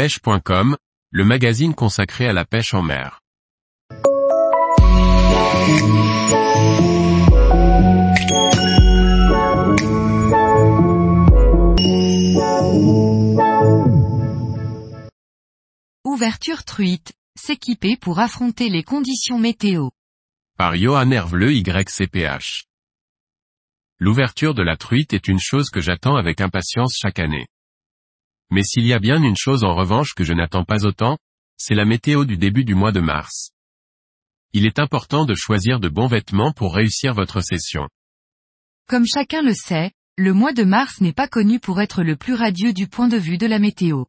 pêche.com, le magazine consacré à la pêche en mer. Ouverture truite, s'équiper pour affronter les conditions météo. Par Johan Hervleux YCPH. L'ouverture de la truite est une chose que j'attends avec impatience chaque année. Mais s'il y a bien une chose en revanche que je n'attends pas autant, c'est la météo du début du mois de mars. Il est important de choisir de bons vêtements pour réussir votre session. Comme chacun le sait, le mois de mars n'est pas connu pour être le plus radieux du point de vue de la météo.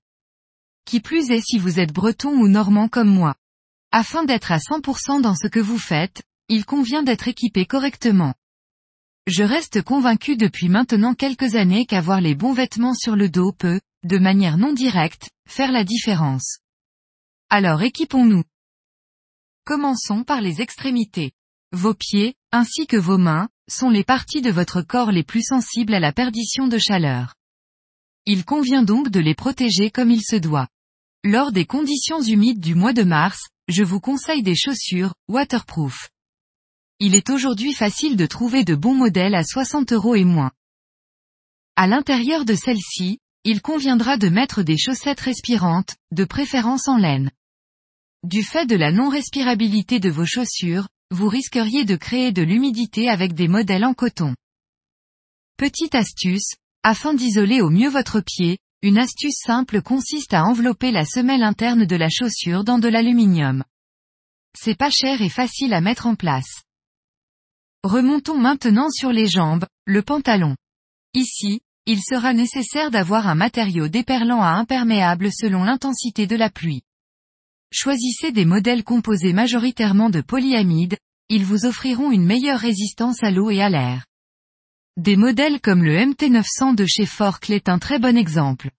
Qui plus est si vous êtes breton ou normand comme moi. Afin d'être à 100% dans ce que vous faites, il convient d'être équipé correctement. Je reste convaincu depuis maintenant quelques années qu'avoir les bons vêtements sur le dos peut, de manière non directe, faire la différence. Alors équipons-nous. Commençons par les extrémités. Vos pieds, ainsi que vos mains, sont les parties de votre corps les plus sensibles à la perdition de chaleur. Il convient donc de les protéger comme il se doit. Lors des conditions humides du mois de mars, je vous conseille des chaussures, waterproof. Il est aujourd'hui facile de trouver de bons modèles à 60 euros et moins. À l'intérieur de celles-ci, il conviendra de mettre des chaussettes respirantes, de préférence en laine. Du fait de la non-respirabilité de vos chaussures, vous risqueriez de créer de l'humidité avec des modèles en coton. Petite astuce, afin d'isoler au mieux votre pied, une astuce simple consiste à envelopper la semelle interne de la chaussure dans de l'aluminium. C'est pas cher et facile à mettre en place. Remontons maintenant sur les jambes, le pantalon. Ici, il sera nécessaire d'avoir un matériau déperlant à imperméable selon l'intensité de la pluie. Choisissez des modèles composés majoritairement de polyamide, ils vous offriront une meilleure résistance à l'eau et à l'air. Des modèles comme le MT900 de chez Forkle est un très bon exemple.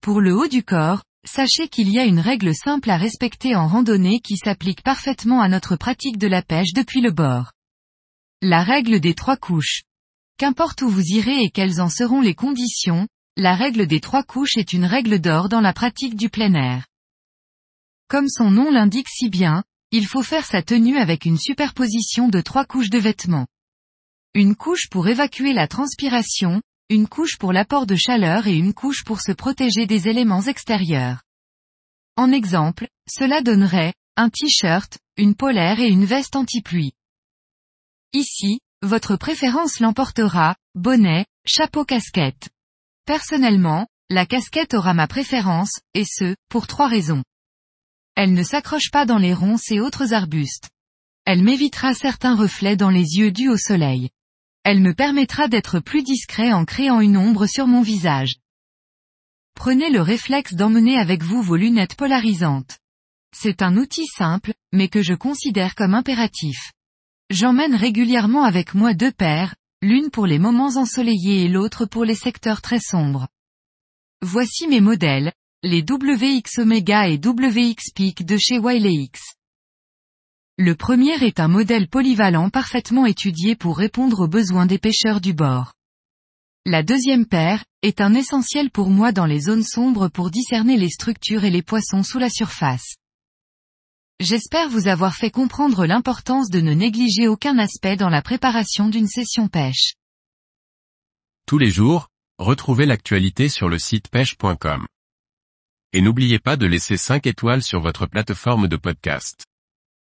Pour le haut du corps, sachez qu'il y a une règle simple à respecter en randonnée qui s'applique parfaitement à notre pratique de la pêche depuis le bord. La règle des trois couches. Qu'importe où vous irez et quelles en seront les conditions, la règle des trois couches est une règle d'or dans la pratique du plein air. Comme son nom l'indique si bien, il faut faire sa tenue avec une superposition de trois couches de vêtements. Une couche pour évacuer la transpiration, une couche pour l'apport de chaleur et une couche pour se protéger des éléments extérieurs. En exemple, cela donnerait, un t-shirt, une polaire et une veste anti-pluie. Ici, votre préférence l'emportera, bonnet, chapeau casquette. Personnellement, la casquette aura ma préférence, et ce, pour trois raisons. Elle ne s'accroche pas dans les ronces et autres arbustes. Elle m'évitera certains reflets dans les yeux dus au soleil. Elle me permettra d'être plus discret en créant une ombre sur mon visage. Prenez le réflexe d'emmener avec vous vos lunettes polarisantes. C'est un outil simple, mais que je considère comme impératif. J'emmène régulièrement avec moi deux paires, l'une pour les moments ensoleillés et l'autre pour les secteurs très sombres. Voici mes modèles, les WX Omega et WX Peak de chez Wiley le premier est un modèle polyvalent parfaitement étudié pour répondre aux besoins des pêcheurs du bord. La deuxième paire, est un essentiel pour moi dans les zones sombres pour discerner les structures et les poissons sous la surface. J'espère vous avoir fait comprendre l'importance de ne négliger aucun aspect dans la préparation d'une session pêche. Tous les jours, retrouvez l'actualité sur le site pêche.com. Et n'oubliez pas de laisser 5 étoiles sur votre plateforme de podcast.